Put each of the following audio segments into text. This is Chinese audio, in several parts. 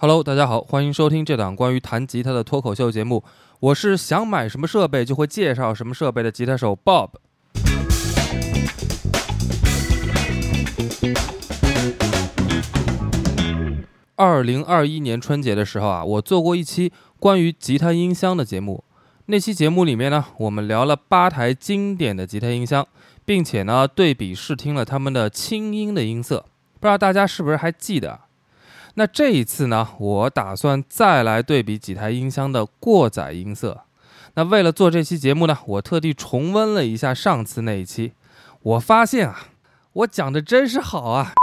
Hello，大家好，欢迎收听这档关于弹吉他的脱口秀节目。我是想买什么设备就会介绍什么设备的吉他手 Bob。二零二一年春节的时候啊，我做过一期关于吉他音箱的节目。那期节目里面呢，我们聊了八台经典的吉他音箱，并且呢对比试听了他们的轻音的音色。不知道大家是不是还记得？那这一次呢，我打算再来对比几台音箱的过载音色。那为了做这期节目呢，我特地重温了一下上次那一期。我发现啊，我讲的真是好啊！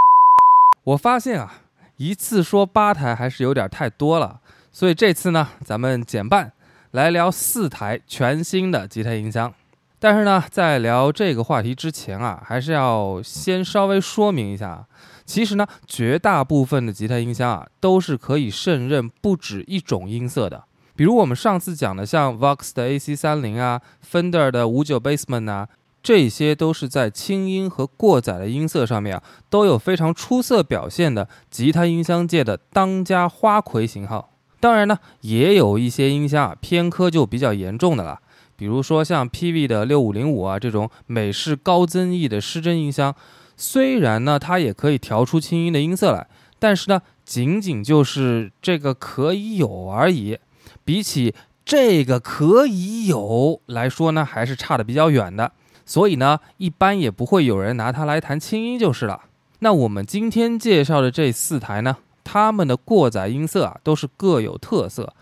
我发现啊，一次说八台还是有点太多了。所以这次呢，咱们减半，来聊四台全新的吉他音箱。但是呢，在聊这个话题之前啊，还是要先稍微说明一下。其实呢，绝大部分的吉他音箱啊，都是可以胜任不止一种音色的。比如我们上次讲的，像 Vox 的 AC 三零啊，Fender 的五九 Bassman 啊，这些都是在轻音和过载的音色上面啊，都有非常出色表现的吉他音箱界的当家花魁型号。当然呢，也有一些音箱啊，偏科就比较严重的了。比如说像 PV 的六五零五啊，这种美式高增益的失真音箱。虽然呢，它也可以调出轻音的音色来，但是呢，仅仅就是这个可以有而已。比起这个可以有来说呢，还是差的比较远的。所以呢，一般也不会有人拿它来弹轻音就是了。那我们今天介绍的这四台呢，它们的过载音色啊，都是各有特色。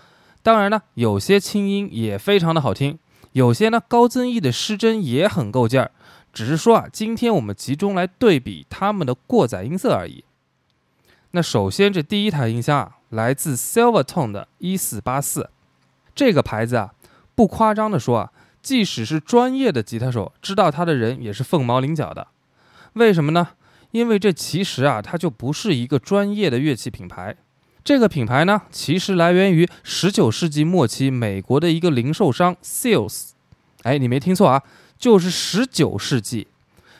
当然呢，有些轻音也非常的好听，有些呢高增益的失真也很够劲儿。只是说啊，今天我们集中来对比它们的过载音色而已。那首先，这第一台音箱啊，来自 Silvertone 的一四八四，这个牌子啊，不夸张的说啊，即使是专业的吉他手知道它的人也是凤毛麟角的。为什么呢？因为这其实啊，它就不是一个专业的乐器品牌。这个品牌呢，其实来源于十九世纪末期美国的一个零售商 Sears。哎，你没听错啊。就是十九世纪，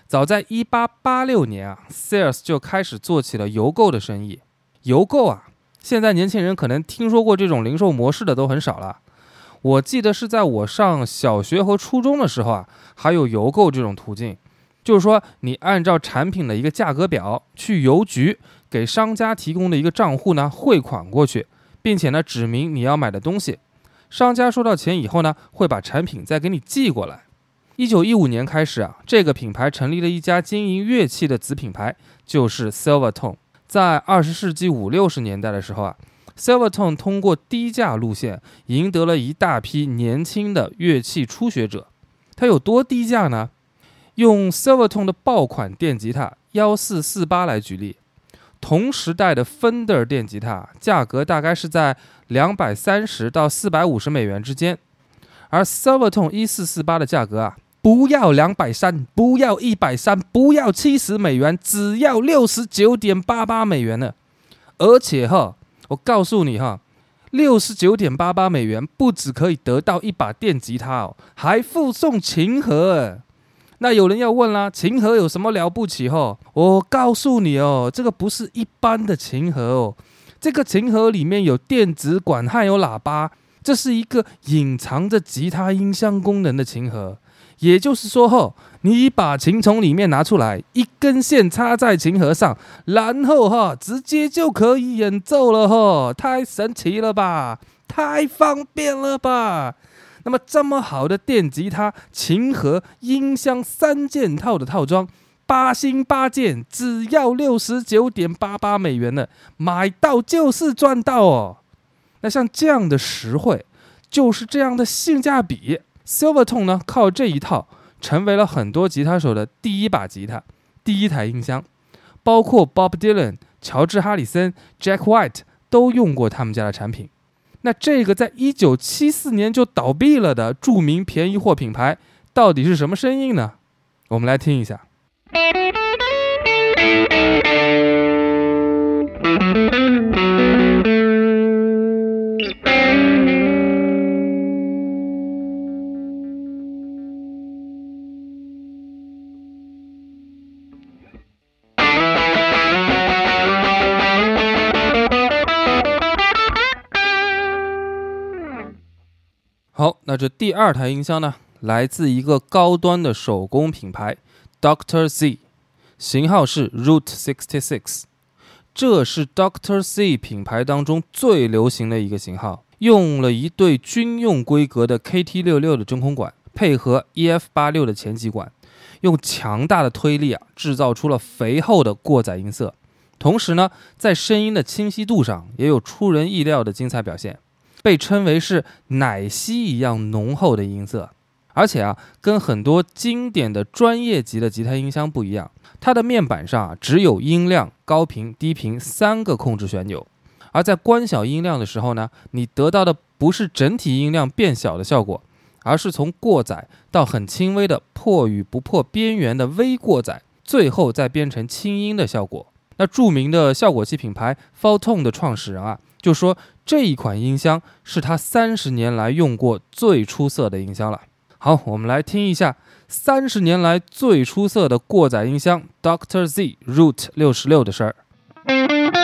早在一八八六年啊，Sears 就开始做起了邮购的生意。邮购啊，现在年轻人可能听说过这种零售模式的都很少了。我记得是在我上小学和初中的时候啊，还有邮购这种途径，就是说你按照产品的一个价格表去邮局给商家提供的一个账户呢汇款过去，并且呢指明你要买的东西，商家收到钱以后呢会把产品再给你寄过来。一九一五年开始啊，这个品牌成立了一家经营乐器的子品牌，就是 Silvertone。在二十世纪五六十年代的时候啊，Silvertone 通过低价路线赢得了一大批年轻的乐器初学者。它有多低价呢？用 Silvertone 的爆款电吉他幺四四八来举例，同时代的 Fender 电吉他价格大概是在两百三十到四百五十美元之间，而 Silvertone 一四四八的价格啊。不要两百三，不要一百三，不要七十美元，只要六十九点八八美元呢。而且哈，我告诉你哈，六十九点八八美元不只可以得到一把电吉他哦，还附送琴盒。那有人要问啦，琴盒有什么了不起？哈，我告诉你哦，这个不是一般的琴盒哦，这个琴盒里面有电子管，还有喇叭，这是一个隐藏着吉他音箱功能的琴盒。也就是说，哈，你把琴从里面拿出来，一根线插在琴盒上，然后哈，直接就可以演奏了，哈，太神奇了吧，太方便了吧。那么这么好的电吉他、琴盒、音箱三件套的套装，八星八件，只要六十九点八八美元呢，买到就是赚到哦。那像这样的实惠，就是这样的性价比。Silvertone 呢，靠这一套成为了很多吉他手的第一把吉他、第一台音箱，包括 Bob Dylan、乔治·哈里森、Jack White 都用过他们家的产品。那这个在一九七四年就倒闭了的著名便宜货品牌，到底是什么声音呢？我们来听一下。那这第二台音箱呢，来自一个高端的手工品牌 Doctor Z，型号是 Root Sixty Six，这是 Doctor Z 品牌当中最流行的一个型号，用了一对军用规格的 KT 六六的真空管，配合 EF 八六的前级管，用强大的推力啊，制造出了肥厚的过载音色。同时呢，在声音的清晰度上也有出人意料的精彩表现，被称为是奶昔一样浓厚的音色。而且啊，跟很多经典的专业级的吉他音箱不一样，它的面板上啊只有音量、高频、低频三个控制旋钮。而在关小音量的时候呢，你得到的不是整体音量变小的效果，而是从过载到很轻微的破与不破边缘的微过载，最后再变成轻音的效果。那著名的效果器品牌 f o l t o n e 的创始人啊，就说这一款音箱是他三十年来用过最出色的音箱了。好，我们来听一下三十年来最出色的过载音箱 Doctor Z Root 六十六的事儿。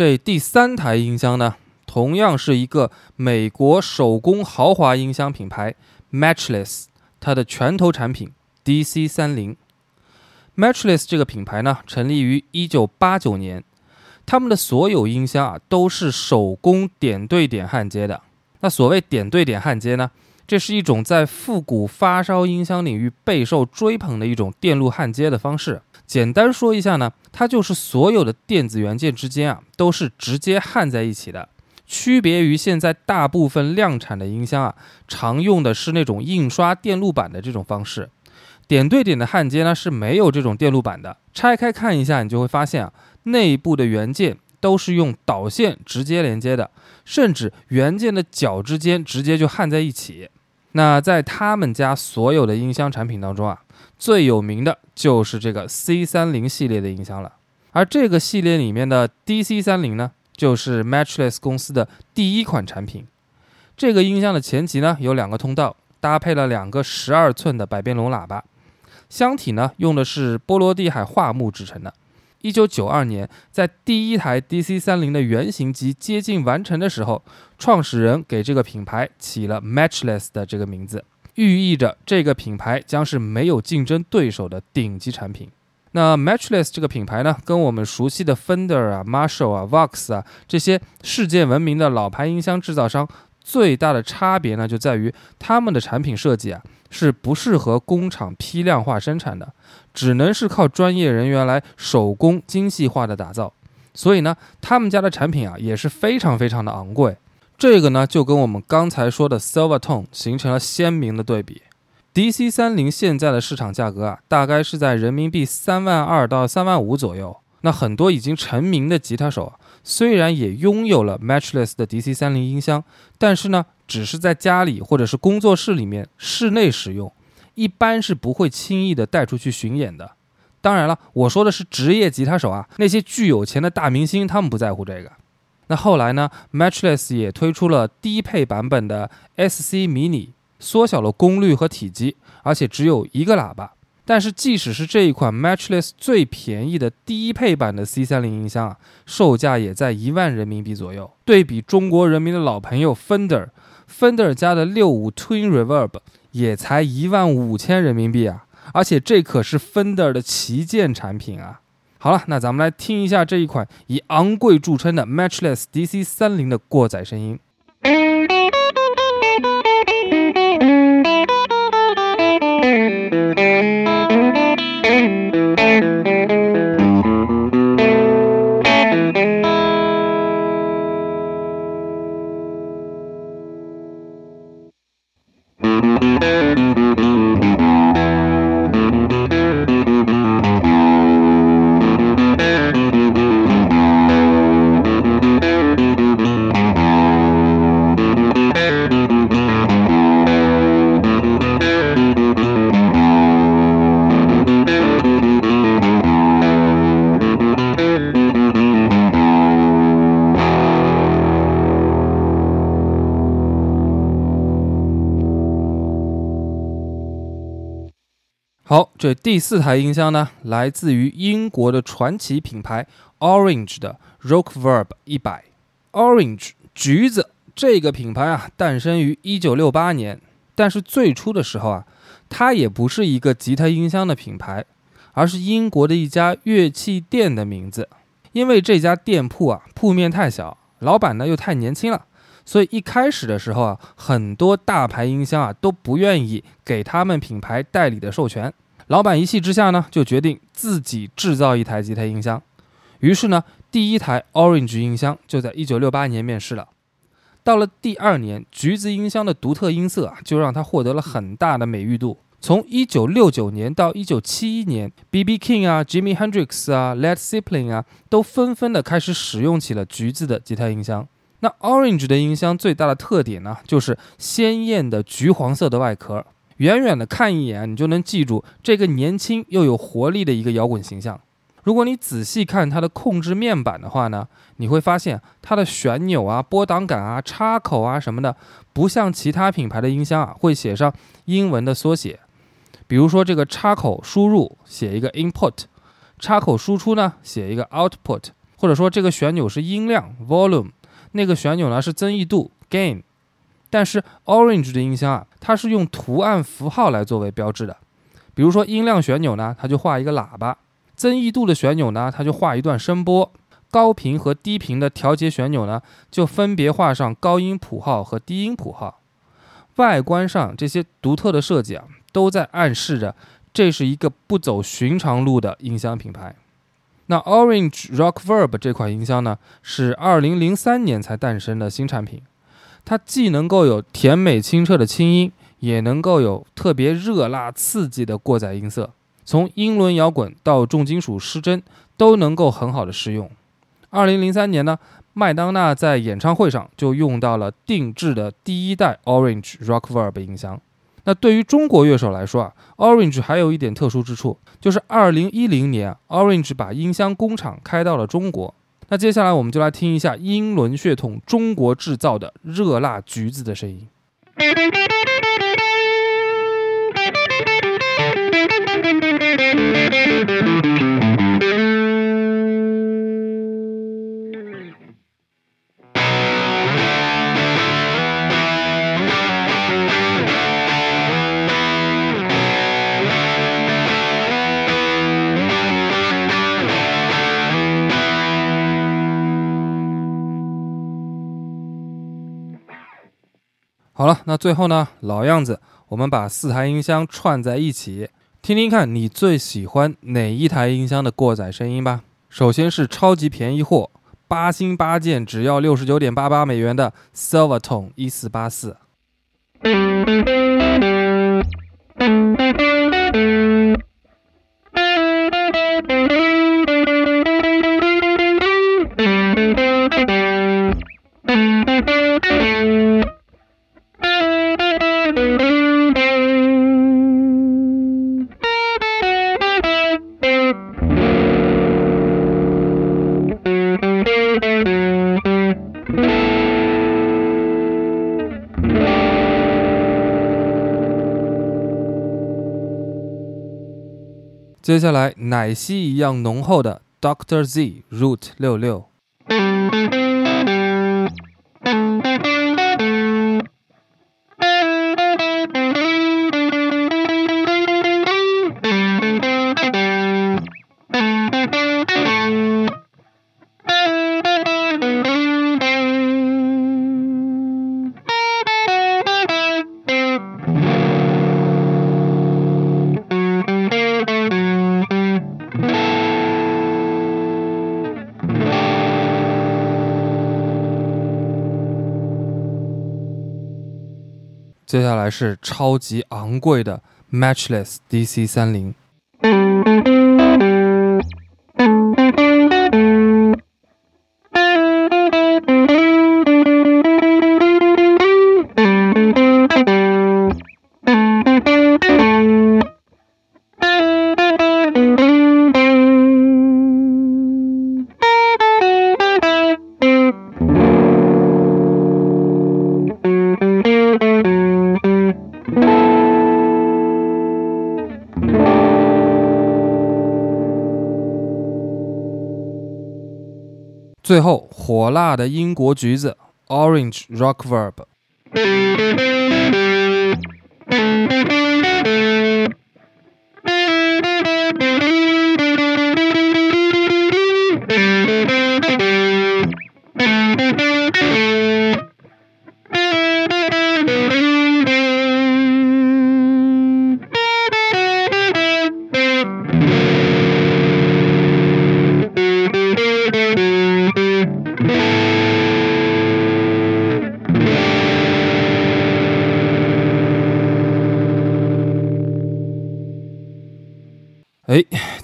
这第三台音箱呢，同样是一个美国手工豪华音箱品牌 Matchless，它的拳头产品 DC 三零。Matchless 这个品牌呢，成立于一九八九年，他们的所有音箱啊都是手工点对点焊接的。那所谓点对点焊接呢，这是一种在复古发烧音箱领域备受追捧的一种电路焊接的方式。简单说一下呢，它就是所有的电子元件之间啊都是直接焊在一起的，区别于现在大部分量产的音箱啊常用的是那种印刷电路板的这种方式。点对点的焊接呢是没有这种电路板的，拆开看一下，你就会发现啊，内部的元件都是用导线直接连接的，甚至元件的角之间直接就焊在一起。那在他们家所有的音箱产品当中啊。最有名的就是这个 C 三零系列的音箱了，而这个系列里面的 DC 三零呢，就是 Matchless 公司的第一款产品。这个音箱的前级呢有两个通道，搭配了两个十二寸的百变龙喇叭，箱体呢用的是波罗的海桦木制成的。一九九二年，在第一台 DC 三零的原型机接近完成的时候，创始人给这个品牌起了 Matchless 的这个名字。寓意着这个品牌将是没有竞争对手的顶级产品。那 Matchless 这个品牌呢，跟我们熟悉的 Fender 啊、Marshall 啊、Vox 啊这些世界闻名的老牌音箱制造商最大的差别呢，就在于他们的产品设计啊是不适合工厂批量化生产的，只能是靠专业人员来手工精细化的打造。所以呢，他们家的产品啊也是非常非常的昂贵。这个呢，就跟我们刚才说的 Silvertone 形成了鲜明的对比。DC 三零现在的市场价格啊，大概是在人民币三万二到三万五左右。那很多已经成名的吉他手啊，虽然也拥有了 Matchless 的 DC 三零音箱，但是呢，只是在家里或者是工作室里面室内使用，一般是不会轻易的带出去巡演的。当然了，我说的是职业吉他手啊，那些巨有钱的大明星，他们不在乎这个。那后来呢？Matchless 也推出了低配版本的 SC Mini，缩小了功率和体积，而且只有一个喇叭。但是即使是这一款 matchless 最便宜的低配版的 c 三零音箱啊售价也在一万人民币左右。对比中国人民的老朋友 fender fender 家的六五 twin reverb 也才一万五千人民币啊而且这可是 fender 的旗舰产品啊。好了那咱们来听一下这一款以昂贵著称的 matchless dc 三零的过载声音。这第四台音箱呢，来自于英国的传奇品牌 Orange 的 Rockverb 一百。Orange 橘子这个品牌啊，诞生于一九六八年，但是最初的时候啊，它也不是一个吉他音箱的品牌，而是英国的一家乐器店的名字。因为这家店铺啊，铺面太小，老板呢又太年轻了。所以一开始的时候啊，很多大牌音箱啊都不愿意给他们品牌代理的授权。老板一气之下呢，就决定自己制造一台吉他音箱。于是呢，第一台 Orange 音箱就在1968年面世了。到了第二年，橘子音箱的独特音色啊，就让它获得了很大的美誉度。从1969年到1971年，B.B. King 啊、Jimmy Hendrix 啊、Led z e p p l i n 啊，都纷纷的开始使用起了橘子的吉他音箱。那 Orange 的音箱最大的特点呢，就是鲜艳的橘黄色的外壳，远远的看一眼，你就能记住这个年轻又有活力的一个摇滚形象。如果你仔细看它的控制面板的话呢，你会发现它的旋钮啊、拨档杆啊、插口啊什么的，不像其他品牌的音箱啊会写上英文的缩写，比如说这个插口输入写一个 input，插口输出呢写一个 output，或者说这个旋钮是音量 volume。那个旋钮呢是增益度 gain，但是 Orange 的音箱啊，它是用图案符号来作为标志的。比如说音量旋钮呢，它就画一个喇叭；增益度的旋钮呢，它就画一段声波；高频和低频的调节旋钮呢，就分别画上高音谱号和低音谱号。外观上这些独特的设计啊，都在暗示着这是一个不走寻常路的音箱品牌。那 Orange Rockverb 这款音箱呢，是2003年才诞生的新产品。它既能够有甜美清澈的清音，也能够有特别热辣刺激的过载音色。从英伦摇滚到重金属失真，都能够很好的适用。2003年呢，麦当娜在演唱会上就用到了定制的第一代 Orange Rockverb 音箱。那对于中国乐手来说啊，Orange 还有一点特殊之处，就是二零一零年，Orange 把音箱工厂开到了中国。那接下来我们就来听一下英伦血统中国制造的热辣橘子的声音。好了，那最后呢，老样子，我们把四台音箱串在一起，听听看你最喜欢哪一台音箱的过载声音吧。首先是超级便宜货，八星八件只要六十九点八八美元的 Silvertone 一四八四。接下来，奶昔一样浓厚的 Doctor Z Root 六六。接下来是超级昂贵的 Matchless DC 三零。最后，火辣的英国橘子 Orange Rockverb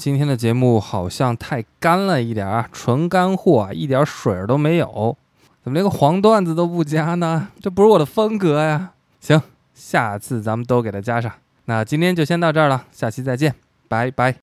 今天的节目好像太干了一点啊，纯干货啊，一点水儿都没有，怎么连个黄段子都不加呢？这不是我的风格呀。行，下次咱们都给它加上。那今天就先到这儿了，下期再见，拜拜。